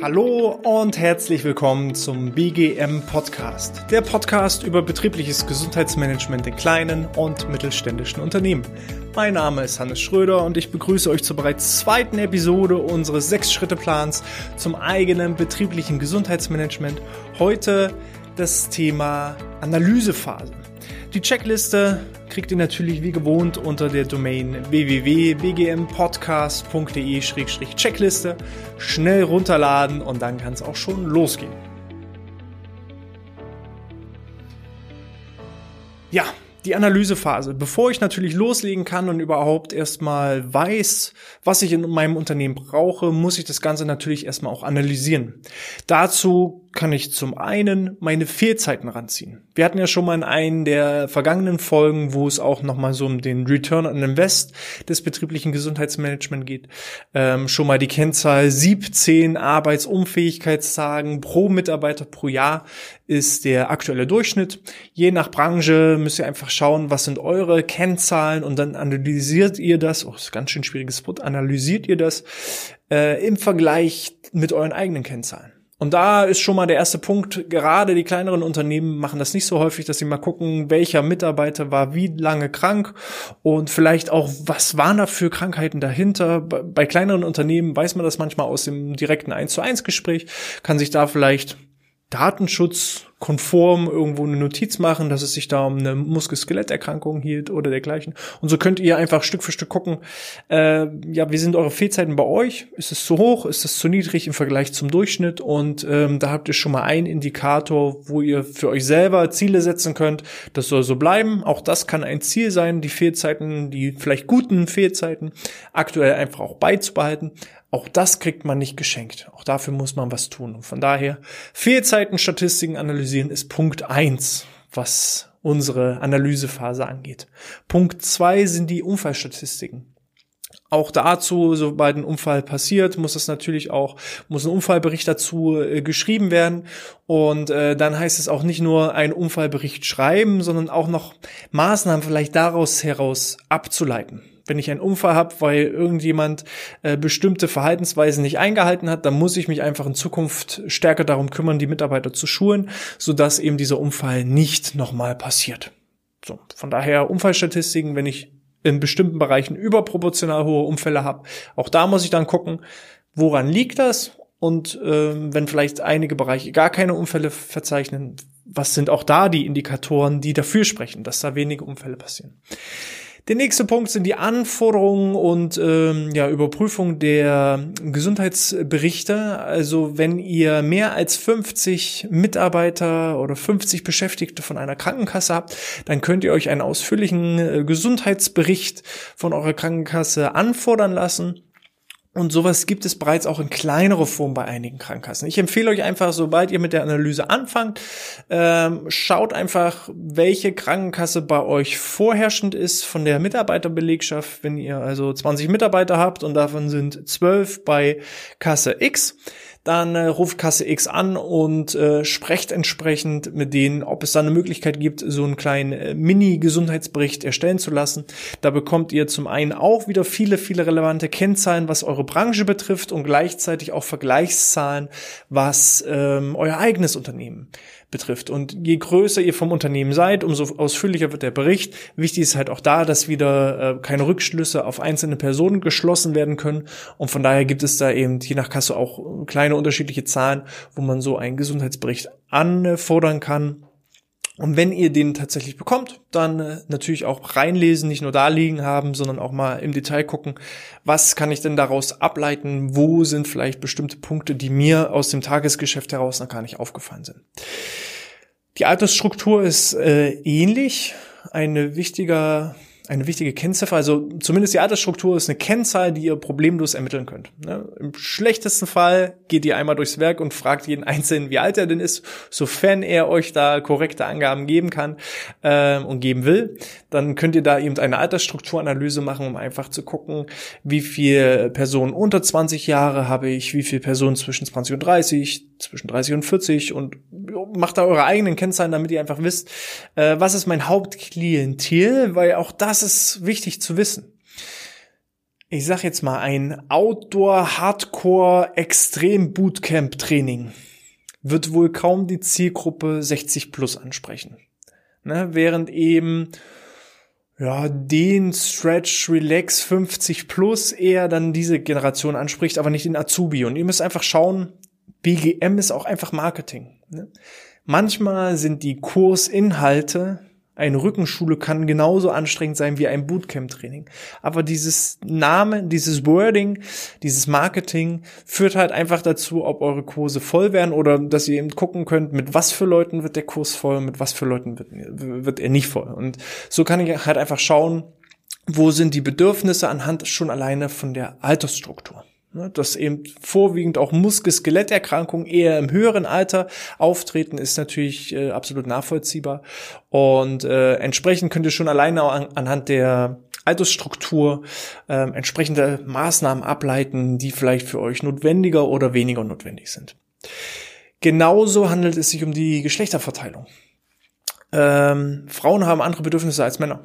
Hallo und herzlich willkommen zum BGM Podcast, der Podcast über betriebliches Gesundheitsmanagement in kleinen und mittelständischen Unternehmen. Mein Name ist Hannes Schröder und ich begrüße euch zur bereits zweiten Episode unseres Sechs-Schritte-Plans zum eigenen betrieblichen Gesundheitsmanagement. Heute das Thema Analysephase. Die Checkliste kriegt ihr natürlich wie gewohnt unter der Domain www.bgmpodcast.de-checkliste. Schnell runterladen und dann kann es auch schon losgehen. Ja, die Analysephase. Bevor ich natürlich loslegen kann und überhaupt erstmal weiß, was ich in meinem Unternehmen brauche, muss ich das Ganze natürlich erstmal auch analysieren. Dazu kann ich zum einen meine Fehlzeiten ranziehen. Wir hatten ja schon mal in einem der vergangenen Folgen, wo es auch nochmal so um den Return on Invest des betrieblichen Gesundheitsmanagement geht, ähm, schon mal die Kennzahl 17 Arbeitsunfähigkeitstagen pro Mitarbeiter pro Jahr ist der aktuelle Durchschnitt. Je nach Branche müsst ihr einfach schauen, was sind eure Kennzahlen und dann analysiert ihr das, oh, ist ganz schön schwieriges Wort, analysiert ihr das äh, im Vergleich mit euren eigenen Kennzahlen. Und da ist schon mal der erste Punkt, gerade die kleineren Unternehmen machen das nicht so häufig, dass sie mal gucken, welcher Mitarbeiter war wie lange krank und vielleicht auch, was waren da für Krankheiten dahinter. Bei kleineren Unternehmen weiß man das manchmal aus dem direkten 1 zu 1 Gespräch, kann sich da vielleicht datenschutzkonform irgendwo eine Notiz machen, dass es sich da um eine Muskel-Skeletterkrankung hielt oder dergleichen. Und so könnt ihr einfach Stück für Stück gucken, äh, ja, wie sind eure Fehlzeiten bei euch? Ist es zu hoch? Ist es zu niedrig im Vergleich zum Durchschnitt? Und ähm, da habt ihr schon mal einen Indikator, wo ihr für euch selber Ziele setzen könnt. Das soll so bleiben. Auch das kann ein Ziel sein, die Fehlzeiten, die vielleicht guten Fehlzeiten aktuell einfach auch beizubehalten. Auch das kriegt man nicht geschenkt. Auch dafür muss man was tun. Und von daher, Fehlzeitenstatistiken analysieren ist Punkt eins, was unsere Analysephase angeht. Punkt zwei sind die Unfallstatistiken. Auch dazu, sobald ein Unfall passiert, muss es natürlich auch, muss ein Unfallbericht dazu äh, geschrieben werden. Und äh, dann heißt es auch nicht nur einen Unfallbericht schreiben, sondern auch noch Maßnahmen vielleicht daraus heraus abzuleiten wenn ich einen Unfall habe, weil irgendjemand äh, bestimmte Verhaltensweisen nicht eingehalten hat, dann muss ich mich einfach in Zukunft stärker darum kümmern, die Mitarbeiter zu schulen, sodass eben dieser Unfall nicht nochmal passiert. So, von daher Unfallstatistiken, wenn ich in bestimmten Bereichen überproportional hohe Unfälle habe, auch da muss ich dann gucken, woran liegt das und äh, wenn vielleicht einige Bereiche gar keine Unfälle verzeichnen, was sind auch da die Indikatoren, die dafür sprechen, dass da wenige Unfälle passieren. Der nächste Punkt sind die Anforderungen und ähm, ja, Überprüfung der Gesundheitsberichte. Also wenn ihr mehr als 50 Mitarbeiter oder 50 Beschäftigte von einer Krankenkasse habt, dann könnt ihr euch einen ausführlichen äh, Gesundheitsbericht von eurer Krankenkasse anfordern lassen. Und sowas gibt es bereits auch in kleinerer Form bei einigen Krankenkassen. Ich empfehle euch einfach, sobald ihr mit der Analyse anfangt, ähm, schaut einfach, welche Krankenkasse bei euch vorherrschend ist von der Mitarbeiterbelegschaft. Wenn ihr also 20 Mitarbeiter habt und davon sind 12 bei Kasse X, dann äh, ruft Kasse X an und äh, sprecht entsprechend mit denen, ob es da eine Möglichkeit gibt, so einen kleinen äh, Mini-Gesundheitsbericht erstellen zu lassen. Da bekommt ihr zum einen auch wieder viele, viele relevante Kennzahlen, was eure Branche betrifft und gleichzeitig auch Vergleichszahlen, was ähm, euer eigenes Unternehmen betrifft. Und je größer ihr vom Unternehmen seid, umso ausführlicher wird der Bericht. Wichtig ist halt auch da, dass wieder äh, keine Rückschlüsse auf einzelne Personen geschlossen werden können. Und von daher gibt es da eben je nach Kasse auch kleine unterschiedliche Zahlen, wo man so einen Gesundheitsbericht anfordern kann. Und wenn ihr den tatsächlich bekommt, dann äh, natürlich auch reinlesen, nicht nur da liegen haben, sondern auch mal im Detail gucken, was kann ich denn daraus ableiten, wo sind vielleicht bestimmte Punkte, die mir aus dem Tagesgeschäft heraus noch gar nicht aufgefallen sind. Die Altersstruktur ist äh, ähnlich. Ein wichtiger eine wichtige Kennziffer, also zumindest die Altersstruktur ist eine Kennzahl, die ihr problemlos ermitteln könnt. Ne? Im schlechtesten Fall geht ihr einmal durchs Werk und fragt jeden Einzelnen, wie alt er denn ist, sofern er euch da korrekte Angaben geben kann äh, und geben will. Dann könnt ihr da eben eine Altersstrukturanalyse machen, um einfach zu gucken, wie viele Personen unter 20 Jahre habe ich, wie viele Personen zwischen 20 und 30, zwischen 30 und 40 und macht da eure eigenen Kennzahlen, damit ihr einfach wisst, äh, was ist mein Hauptklientel, weil auch das ist wichtig zu wissen. ich sag jetzt mal, ein Outdoor-Hardcore-Extrem-Bootcamp-Training wird wohl kaum die Zielgruppe 60 plus ansprechen. Ne? Während eben ja, den Stretch Relax 50 plus eher dann diese Generation anspricht, aber nicht den Azubi. Und ihr müsst einfach schauen, BGM ist auch einfach Marketing. Ne? Manchmal sind die Kursinhalte eine Rückenschule kann genauso anstrengend sein wie ein Bootcamp-Training. Aber dieses Name, dieses Wording, dieses Marketing führt halt einfach dazu, ob eure Kurse voll werden oder dass ihr eben gucken könnt, mit was für Leuten wird der Kurs voll, mit was für Leuten wird, wird er nicht voll. Und so kann ich halt einfach schauen, wo sind die Bedürfnisse anhand schon alleine von der Altersstruktur. Ne, dass eben vorwiegend auch Muskel-Skeletterkrankungen eher im höheren Alter auftreten, ist natürlich äh, absolut nachvollziehbar. Und äh, entsprechend könnt ihr schon alleine an, anhand der Altersstruktur äh, entsprechende Maßnahmen ableiten, die vielleicht für euch notwendiger oder weniger notwendig sind. Genauso handelt es sich um die Geschlechterverteilung. Ähm, Frauen haben andere Bedürfnisse als Männer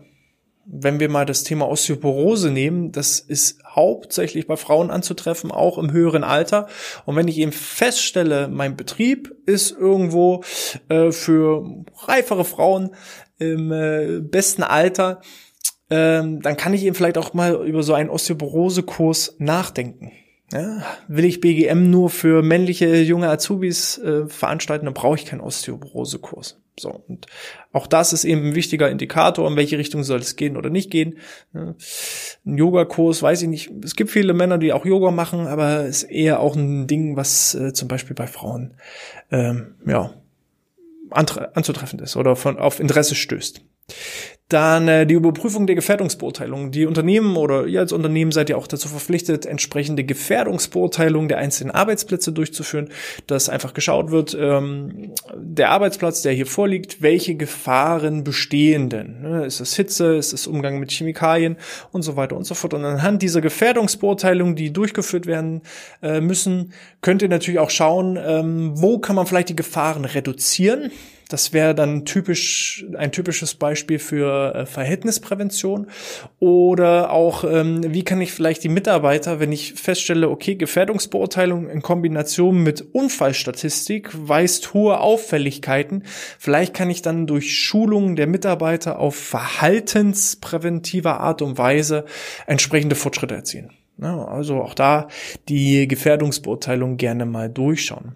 wenn wir mal das Thema Osteoporose nehmen, das ist hauptsächlich bei Frauen anzutreffen, auch im höheren Alter. Und wenn ich eben feststelle, mein Betrieb ist irgendwo äh, für reifere Frauen im äh, besten Alter, ähm, dann kann ich eben vielleicht auch mal über so einen Osteoporose-Kurs nachdenken. Ja, will ich BGM nur für männliche junge Azubis äh, veranstalten, dann brauche ich keinen Osteoporose-Kurs. So, und auch das ist eben ein wichtiger Indikator, in welche Richtung soll es gehen oder nicht gehen. Ein Yogakurs, weiß ich nicht. Es gibt viele Männer, die auch Yoga machen, aber ist eher auch ein Ding, was äh, zum Beispiel bei Frauen ähm, ja anzutreffend ist oder von auf Interesse stößt. Dann äh, die Überprüfung der Gefährdungsbeurteilung. Die Unternehmen oder ihr als Unternehmen seid ja auch dazu verpflichtet, entsprechende Gefährdungsbeurteilungen der einzelnen Arbeitsplätze durchzuführen, dass einfach geschaut wird, ähm, der Arbeitsplatz, der hier vorliegt, welche Gefahren bestehen denn? Ne? Ist es Hitze, ist es Umgang mit Chemikalien und so weiter und so fort. Und anhand dieser Gefährdungsbeurteilungen, die durchgeführt werden äh, müssen, könnt ihr natürlich auch schauen, ähm, wo kann man vielleicht die Gefahren reduzieren das wäre dann typisch ein typisches Beispiel für äh, Verhältnisprävention oder auch ähm, wie kann ich vielleicht die Mitarbeiter, wenn ich feststelle, okay, Gefährdungsbeurteilung in Kombination mit Unfallstatistik weist hohe Auffälligkeiten, vielleicht kann ich dann durch Schulungen der Mitarbeiter auf verhaltenspräventiver Art und Weise entsprechende Fortschritte erzielen. Ja, also auch da die Gefährdungsbeurteilung gerne mal durchschauen.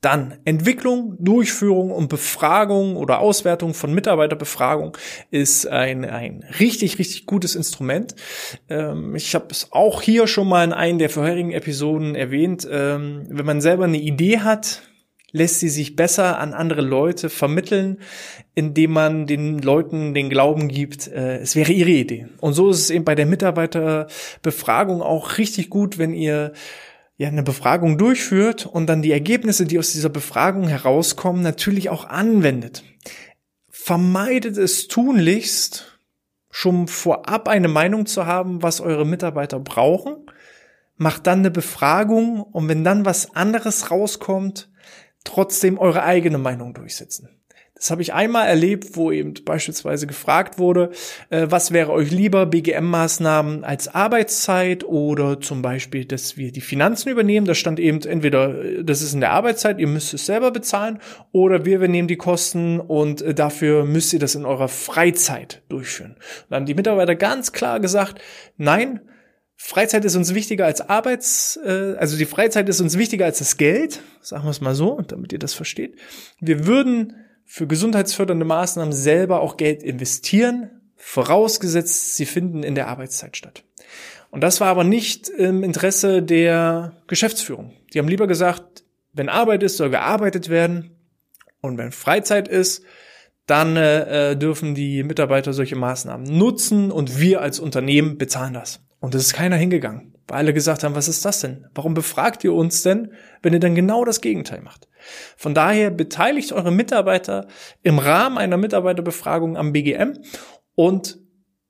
Dann Entwicklung, Durchführung und Befragung oder Auswertung von Mitarbeiterbefragung ist ein, ein richtig, richtig gutes Instrument. Ähm, ich habe es auch hier schon mal in einer der vorherigen Episoden erwähnt. Ähm, wenn man selber eine Idee hat, lässt sie sich besser an andere Leute vermitteln, indem man den Leuten den Glauben gibt, äh, es wäre ihre Idee. Und so ist es eben bei der Mitarbeiterbefragung auch richtig gut, wenn ihr ja eine Befragung durchführt und dann die Ergebnisse, die aus dieser Befragung herauskommen, natürlich auch anwendet. Vermeidet es tunlichst, schon vorab eine Meinung zu haben, was eure Mitarbeiter brauchen. Macht dann eine Befragung und wenn dann was anderes rauskommt, trotzdem eure eigene Meinung durchsetzen. Das habe ich einmal erlebt, wo eben beispielsweise gefragt wurde, äh, was wäre euch lieber, BGM-Maßnahmen als Arbeitszeit oder zum Beispiel, dass wir die Finanzen übernehmen. Da stand eben entweder, äh, das ist in der Arbeitszeit, ihr müsst es selber bezahlen, oder wir übernehmen die Kosten und äh, dafür müsst ihr das in eurer Freizeit durchführen. Und dann haben die Mitarbeiter ganz klar gesagt, nein, Freizeit ist uns wichtiger als Arbeits, äh, also die Freizeit ist uns wichtiger als das Geld, sagen wir es mal so, damit ihr das versteht. Wir würden für gesundheitsfördernde Maßnahmen selber auch Geld investieren, vorausgesetzt, sie finden in der Arbeitszeit statt. Und das war aber nicht im Interesse der Geschäftsführung. Die haben lieber gesagt, wenn Arbeit ist, soll gearbeitet werden. Und wenn Freizeit ist, dann äh, dürfen die Mitarbeiter solche Maßnahmen nutzen und wir als Unternehmen bezahlen das. Und es ist keiner hingegangen, weil alle gesagt haben, was ist das denn? Warum befragt ihr uns denn, wenn ihr dann genau das Gegenteil macht? Von daher beteiligt eure Mitarbeiter im Rahmen einer Mitarbeiterbefragung am BGM und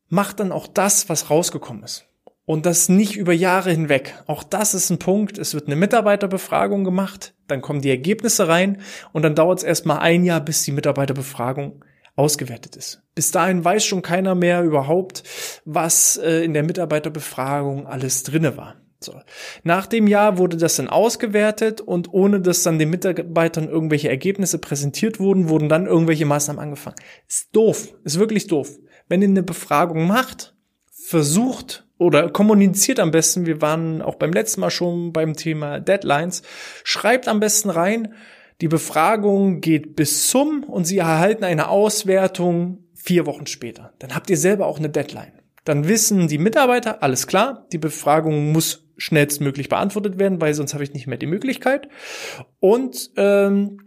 macht dann auch das, was rausgekommen ist. Und das nicht über Jahre hinweg. Auch das ist ein Punkt. Es wird eine Mitarbeiterbefragung gemacht, dann kommen die Ergebnisse rein und dann dauert es erstmal ein Jahr, bis die Mitarbeiterbefragung ausgewertet ist. Bis dahin weiß schon keiner mehr überhaupt, was äh, in der Mitarbeiterbefragung alles drinne war. So. Nach dem Jahr wurde das dann ausgewertet und ohne dass dann den Mitarbeitern irgendwelche Ergebnisse präsentiert wurden, wurden dann irgendwelche Maßnahmen angefangen. Ist doof, ist wirklich doof. Wenn ihr eine Befragung macht, versucht oder kommuniziert am besten, wir waren auch beim letzten Mal schon beim Thema Deadlines, schreibt am besten rein, die Befragung geht bis zum und Sie erhalten eine Auswertung vier Wochen später. Dann habt ihr selber auch eine Deadline. Dann wissen die Mitarbeiter, alles klar, die Befragung muss schnellstmöglich beantwortet werden, weil sonst habe ich nicht mehr die Möglichkeit. Und ähm,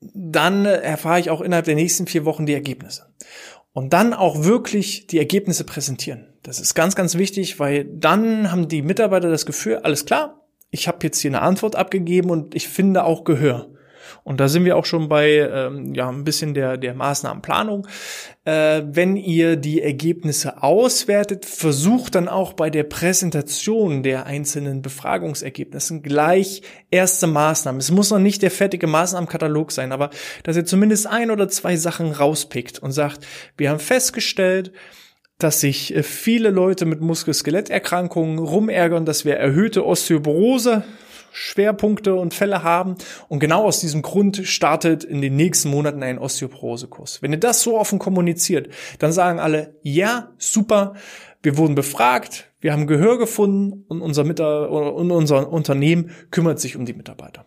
dann erfahre ich auch innerhalb der nächsten vier Wochen die Ergebnisse. Und dann auch wirklich die Ergebnisse präsentieren. Das ist ganz, ganz wichtig, weil dann haben die Mitarbeiter das Gefühl, alles klar, ich habe jetzt hier eine Antwort abgegeben und ich finde auch Gehör. Und da sind wir auch schon bei ähm, ja ein bisschen der der Maßnahmenplanung. Äh, wenn ihr die Ergebnisse auswertet, versucht dann auch bei der Präsentation der einzelnen Befragungsergebnissen gleich erste Maßnahmen. Es muss noch nicht der fertige Maßnahmenkatalog sein, aber dass ihr zumindest ein oder zwei Sachen rauspickt und sagt, wir haben festgestellt, dass sich äh, viele Leute mit Muskel-Skeletterkrankungen rumärgern, dass wir erhöhte Osteoporose Schwerpunkte und Fälle haben. Und genau aus diesem Grund startet in den nächsten Monaten ein Osteoporose-Kurs. Wenn ihr das so offen kommuniziert, dann sagen alle, ja, super, wir wurden befragt, wir haben Gehör gefunden und unser, Mitar und unser Unternehmen kümmert sich um die Mitarbeiter.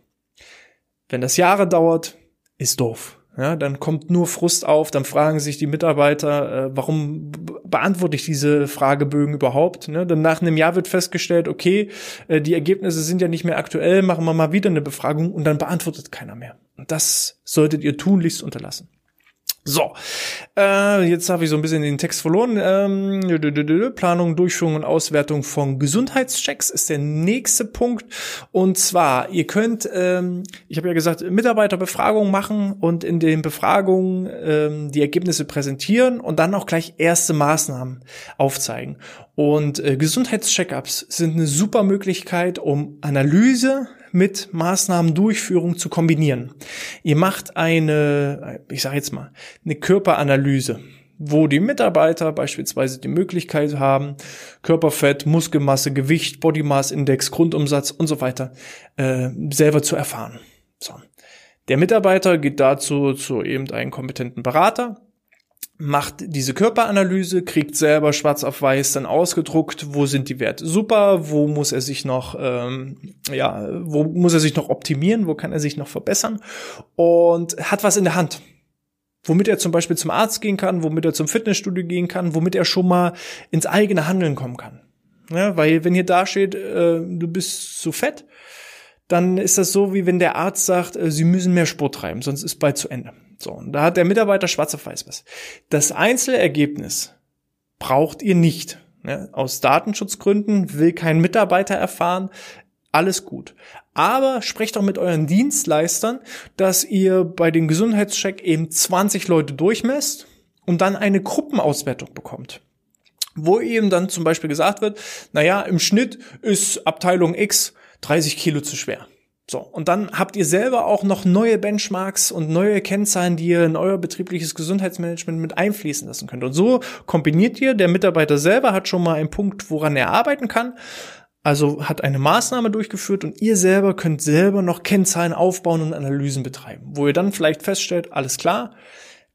Wenn das Jahre dauert, ist doof. Ja, dann kommt nur Frust auf, dann fragen sich die Mitarbeiter, äh, warum beantworte ich diese Fragebögen überhaupt? Ne? Dann nach einem Jahr wird festgestellt, okay, äh, die Ergebnisse sind ja nicht mehr aktuell, machen wir mal wieder eine Befragung und dann beantwortet keiner mehr. Und das solltet ihr tunlichst unterlassen. So, äh, jetzt habe ich so ein bisschen den Text verloren. Ähm, Planung, Durchführung und Auswertung von Gesundheitschecks ist der nächste Punkt. Und zwar, ihr könnt, ähm, ich habe ja gesagt, Mitarbeiterbefragungen machen und in den Befragungen ähm, die Ergebnisse präsentieren und dann auch gleich erste Maßnahmen aufzeigen. Und äh, Gesundheitscheckups sind eine super Möglichkeit, um Analyse mit Maßnahmendurchführung zu kombinieren. Ihr macht eine, ich sage jetzt mal, eine Körperanalyse wo die Mitarbeiter beispielsweise die Möglichkeit haben, Körperfett, Muskelmasse, Gewicht, Body Mass Index, Grundumsatz und so weiter äh, selber zu erfahren. So. Der Mitarbeiter geht dazu zu eben einem kompetenten Berater, macht diese Körperanalyse, kriegt selber schwarz auf weiß dann ausgedruckt, wo sind die Werte super, wo muss er sich noch, ähm, ja, wo muss er sich noch optimieren, wo kann er sich noch verbessern und hat was in der Hand. Womit er zum Beispiel zum Arzt gehen kann, womit er zum Fitnessstudio gehen kann, womit er schon mal ins eigene Handeln kommen kann. Ja, weil wenn hier da steht, äh, du bist zu fett, dann ist das so, wie wenn der Arzt sagt, äh, sie müssen mehr Sport treiben, sonst ist bald zu Ende. So, und da hat der Mitarbeiter schwarz auf weiß was. Das Einzelergebnis braucht ihr nicht. Ne? Aus Datenschutzgründen will kein Mitarbeiter erfahren. Alles gut. Aber sprecht auch mit euren Dienstleistern, dass ihr bei dem Gesundheitscheck eben 20 Leute durchmesst und dann eine Gruppenauswertung bekommt wo eben dann zum Beispiel gesagt wird, naja, im Schnitt ist Abteilung X 30 Kilo zu schwer. So, und dann habt ihr selber auch noch neue Benchmarks und neue Kennzahlen, die ihr in euer betriebliches Gesundheitsmanagement mit einfließen lassen könnt. Und so kombiniert ihr, der Mitarbeiter selber hat schon mal einen Punkt, woran er arbeiten kann, also hat eine Maßnahme durchgeführt und ihr selber könnt selber noch Kennzahlen aufbauen und Analysen betreiben, wo ihr dann vielleicht feststellt, alles klar,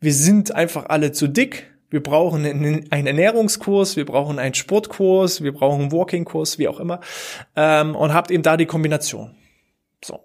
wir sind einfach alle zu dick, wir brauchen einen Ernährungskurs, wir brauchen einen Sportkurs, wir brauchen einen Walking-Kurs, wie auch immer, ähm, und habt eben da die Kombination. So.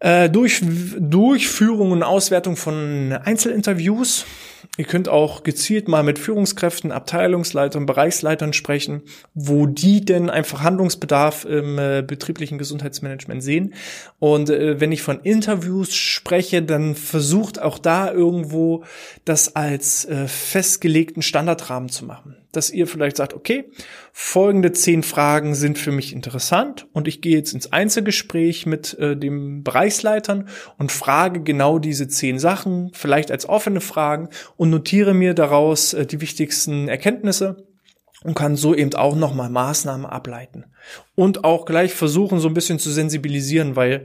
Äh, durch, Durchführung und Auswertung von Einzelinterviews. Ihr könnt auch gezielt mal mit Führungskräften, Abteilungsleitern, Bereichsleitern sprechen, wo die denn einfach Handlungsbedarf im äh, betrieblichen Gesundheitsmanagement sehen. Und äh, wenn ich von Interviews spreche, dann versucht auch da irgendwo das als äh, festgelegten Standardrahmen zu machen dass ihr vielleicht sagt, okay, folgende zehn Fragen sind für mich interessant und ich gehe jetzt ins Einzelgespräch mit äh, dem Bereichsleitern und frage genau diese zehn Sachen, vielleicht als offene Fragen und notiere mir daraus äh, die wichtigsten Erkenntnisse und kann so eben auch nochmal Maßnahmen ableiten. Und auch gleich versuchen, so ein bisschen zu sensibilisieren, weil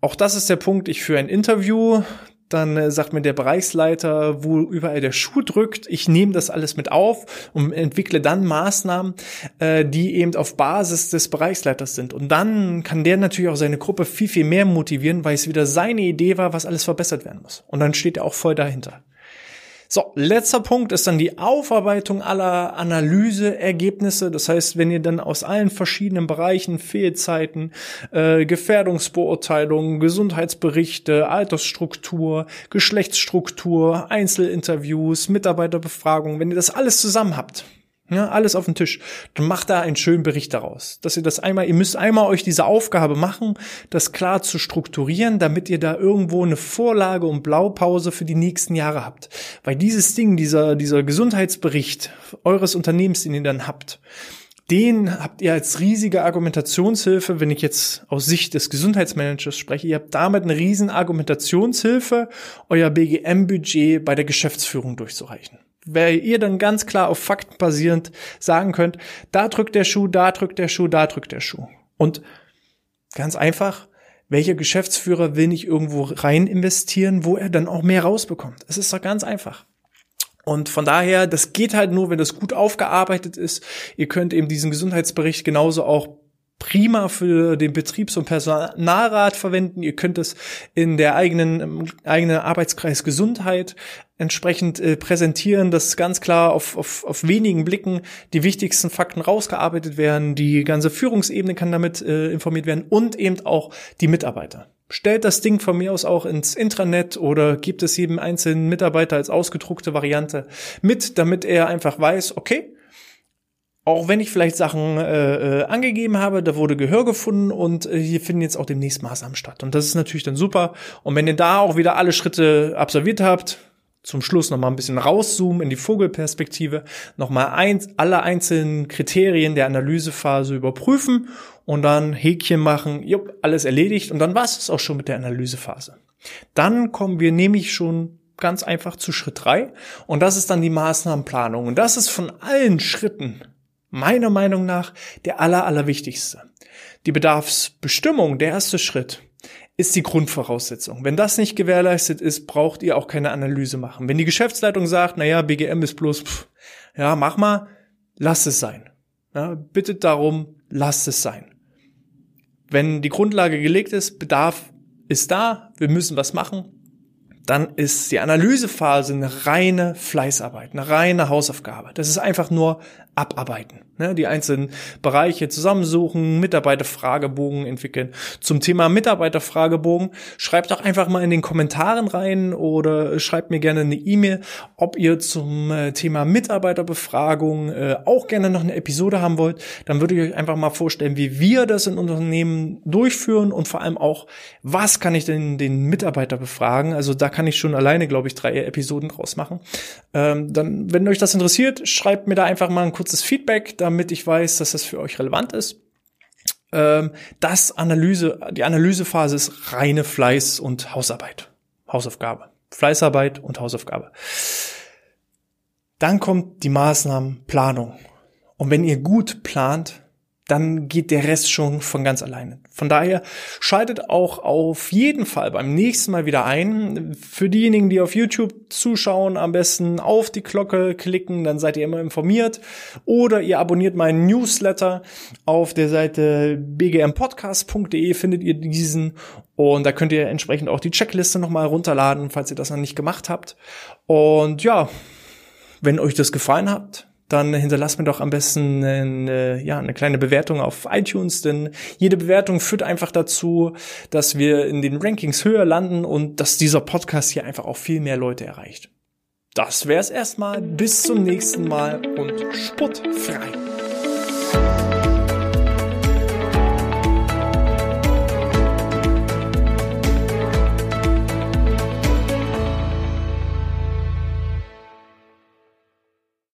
auch das ist der Punkt, ich für ein Interview dann äh, sagt mir der Bereichsleiter, wo überall der Schuh drückt. Ich nehme das alles mit auf und entwickle dann Maßnahmen, äh, die eben auf Basis des Bereichsleiters sind. Und dann kann der natürlich auch seine Gruppe viel, viel mehr motivieren, weil es wieder seine Idee war, was alles verbessert werden muss. Und dann steht er auch voll dahinter. So, letzter Punkt ist dann die Aufarbeitung aller Analyseergebnisse. Das heißt, wenn ihr dann aus allen verschiedenen Bereichen, Fehlzeiten, äh, Gefährdungsbeurteilungen, Gesundheitsberichte, Altersstruktur, Geschlechtsstruktur, Einzelinterviews, Mitarbeiterbefragungen, wenn ihr das alles zusammen habt, ja, alles auf den Tisch. Dann macht da einen schönen Bericht daraus. Dass ihr das einmal, ihr müsst einmal euch diese Aufgabe machen, das klar zu strukturieren, damit ihr da irgendwo eine Vorlage und Blaupause für die nächsten Jahre habt. Weil dieses Ding, dieser, dieser Gesundheitsbericht eures Unternehmens, den ihr dann habt, den habt ihr als riesige Argumentationshilfe, wenn ich jetzt aus Sicht des Gesundheitsmanagers spreche, ihr habt damit eine riesen Argumentationshilfe, euer BGM-Budget bei der Geschäftsführung durchzureichen weil ihr dann ganz klar auf Fakten basierend sagen könnt, da drückt der Schuh, da drückt der Schuh, da drückt der Schuh. Und ganz einfach, welcher Geschäftsführer will nicht irgendwo rein investieren, wo er dann auch mehr rausbekommt? Es ist doch ganz einfach. Und von daher, das geht halt nur, wenn das gut aufgearbeitet ist. Ihr könnt eben diesen Gesundheitsbericht genauso auch prima für den Betriebs- und Personalrat verwenden. Ihr könnt es in der eigenen eigenen Arbeitskreis Gesundheit entsprechend äh, präsentieren, dass ganz klar auf, auf, auf wenigen Blicken die wichtigsten Fakten rausgearbeitet werden. Die ganze Führungsebene kann damit äh, informiert werden und eben auch die Mitarbeiter. Stellt das Ding von mir aus auch ins Intranet oder gibt es jedem einzelnen Mitarbeiter als ausgedruckte Variante mit, damit er einfach weiß, okay, auch wenn ich vielleicht Sachen äh, äh, angegeben habe, da wurde Gehör gefunden und äh, hier finden jetzt auch demnächst Maßnahmen statt. Und das ist natürlich dann super. Und wenn ihr da auch wieder alle Schritte absolviert habt, zum Schluss nochmal ein bisschen rauszoomen in die Vogelperspektive, nochmal eins, alle einzelnen Kriterien der Analysephase überprüfen und dann Häkchen machen, jupp, alles erledigt und dann war es auch schon mit der Analysephase. Dann kommen wir nämlich schon ganz einfach zu Schritt drei und das ist dann die Maßnahmenplanung und das ist von allen Schritten meiner Meinung nach der aller, allerwichtigste. Die Bedarfsbestimmung, der erste Schritt, ist die Grundvoraussetzung. Wenn das nicht gewährleistet ist, braucht ihr auch keine Analyse machen. Wenn die Geschäftsleitung sagt, naja, BGM ist bloß, pff, ja, mach mal, lasst es sein. Ja, bittet darum, lasst es sein. Wenn die Grundlage gelegt ist, Bedarf ist da, wir müssen was machen, dann ist die Analysephase eine reine Fleißarbeit, eine reine Hausaufgabe. Das ist einfach nur abarbeiten. Ne? Die einzelnen Bereiche zusammensuchen, Mitarbeiterfragebogen entwickeln. Zum Thema Mitarbeiterfragebogen schreibt doch einfach mal in den Kommentaren rein oder schreibt mir gerne eine E-Mail, ob ihr zum äh, Thema Mitarbeiterbefragung äh, auch gerne noch eine Episode haben wollt. Dann würde ich euch einfach mal vorstellen, wie wir das in Unternehmen durchführen und vor allem auch, was kann ich denn den Mitarbeiter befragen? Also da kann ich schon alleine, glaube ich, drei Episoden draus machen. Ähm, dann, wenn euch das interessiert, schreibt mir da einfach mal ein kurzes Feedback, damit ich weiß, dass das für euch relevant ist. Ähm, das Analyse, die Analysephase ist reine Fleiß und Hausarbeit. Hausaufgabe. Fleißarbeit und Hausaufgabe. Dann kommt die Maßnahmenplanung. Und wenn ihr gut plant, dann geht der Rest schon von ganz alleine. Von daher schaltet auch auf jeden Fall beim nächsten Mal wieder ein. Für diejenigen, die auf YouTube zuschauen, am besten auf die Glocke klicken, dann seid ihr immer informiert. Oder ihr abonniert meinen Newsletter auf der Seite bgmpodcast.de findet ihr diesen und da könnt ihr entsprechend auch die Checkliste nochmal runterladen, falls ihr das noch nicht gemacht habt. Und ja, wenn euch das gefallen hat, dann hinterlasst mir doch am besten eine, ja, eine kleine Bewertung auf iTunes, denn jede Bewertung führt einfach dazu, dass wir in den Rankings höher landen und dass dieser Podcast hier einfach auch viel mehr Leute erreicht. Das wär's erstmal. Bis zum nächsten Mal und sportfrei.